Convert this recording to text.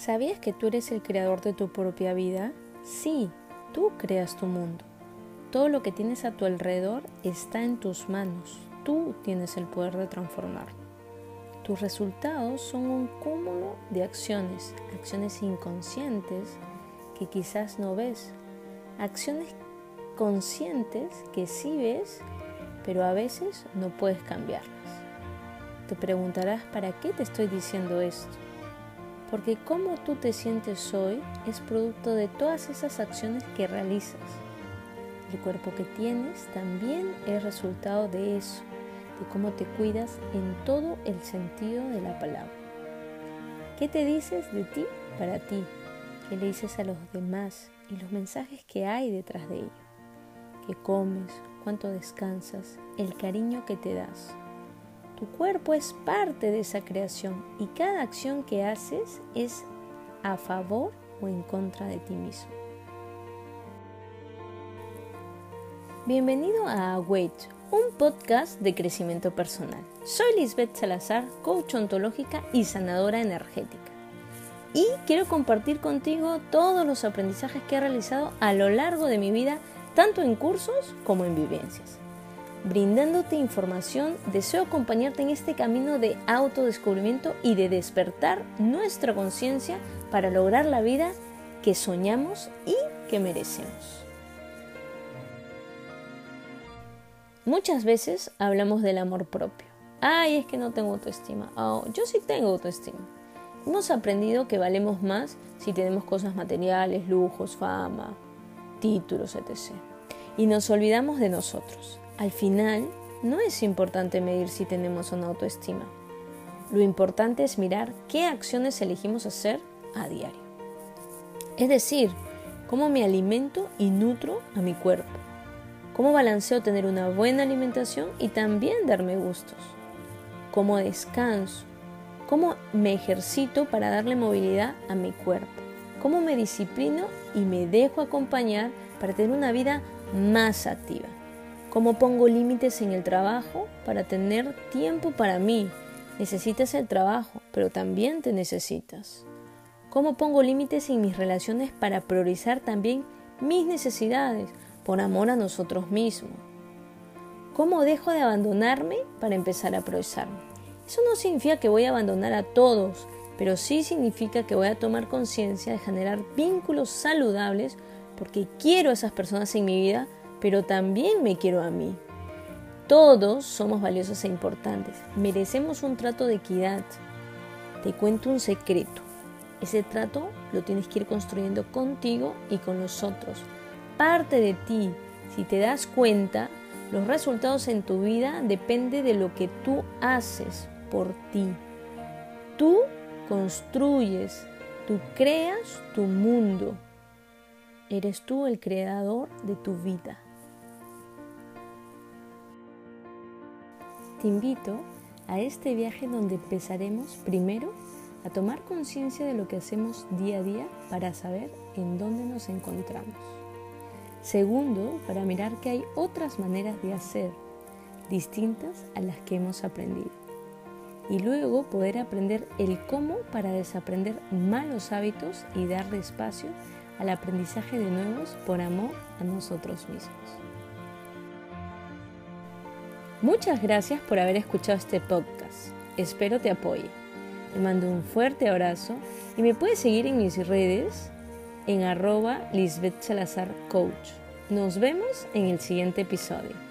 ¿Sabías que tú eres el creador de tu propia vida? Sí, tú creas tu mundo. Todo lo que tienes a tu alrededor está en tus manos. Tú tienes el poder de transformarlo. Tus resultados son un cúmulo de acciones, acciones inconscientes que quizás no ves, acciones conscientes que sí ves, pero a veces no puedes cambiarlas. Te preguntarás, ¿para qué te estoy diciendo esto? Porque cómo tú te sientes hoy es producto de todas esas acciones que realizas. El cuerpo que tienes también es resultado de eso, de cómo te cuidas en todo el sentido de la palabra. ¿Qué te dices de ti para ti? ¿Qué le dices a los demás y los mensajes que hay detrás de ello? ¿Qué comes? ¿Cuánto descansas? El cariño que te das. Tu cuerpo es parte de esa creación y cada acción que haces es a favor o en contra de ti mismo. Bienvenido a Await, un podcast de crecimiento personal. Soy Lisbeth Salazar, coach ontológica y sanadora energética. Y quiero compartir contigo todos los aprendizajes que he realizado a lo largo de mi vida, tanto en cursos como en vivencias brindándote información, deseo acompañarte en este camino de autodescubrimiento y de despertar nuestra conciencia para lograr la vida que soñamos y que merecemos. Muchas veces hablamos del amor propio. Ay, es que no tengo autoestima. Oh, yo sí tengo autoestima. Hemos aprendido que valemos más si tenemos cosas materiales, lujos, fama, títulos, etc. Y nos olvidamos de nosotros. Al final, no es importante medir si tenemos una autoestima. Lo importante es mirar qué acciones elegimos hacer a diario. Es decir, cómo me alimento y nutro a mi cuerpo. Cómo balanceo tener una buena alimentación y también darme gustos. Cómo descanso. Cómo me ejercito para darle movilidad a mi cuerpo. Cómo me disciplino y me dejo acompañar para tener una vida más activa. ¿Cómo pongo límites en el trabajo para tener tiempo para mí? Necesitas el trabajo, pero también te necesitas. ¿Cómo pongo límites en mis relaciones para priorizar también mis necesidades por amor a nosotros mismos? ¿Cómo dejo de abandonarme para empezar a priorizarme? Eso no significa que voy a abandonar a todos, pero sí significa que voy a tomar conciencia de generar vínculos saludables porque quiero a esas personas en mi vida pero también me quiero a mí. Todos somos valiosos e importantes. Merecemos un trato de equidad. Te cuento un secreto. Ese trato lo tienes que ir construyendo contigo y con los otros. Parte de ti. Si te das cuenta, los resultados en tu vida dependen de lo que tú haces por ti. Tú construyes, tú creas tu mundo. Eres tú el creador de tu vida. Te invito a este viaje donde empezaremos primero a tomar conciencia de lo que hacemos día a día para saber en dónde nos encontramos. Segundo, para mirar que hay otras maneras de hacer distintas a las que hemos aprendido. Y luego poder aprender el cómo para desaprender malos hábitos y darle espacio al aprendizaje de nuevos por amor a nosotros mismos. Muchas gracias por haber escuchado este podcast. Espero te apoye. Te mando un fuerte abrazo y me puedes seguir en mis redes en arroba Lisbeth Salazar Coach. Nos vemos en el siguiente episodio.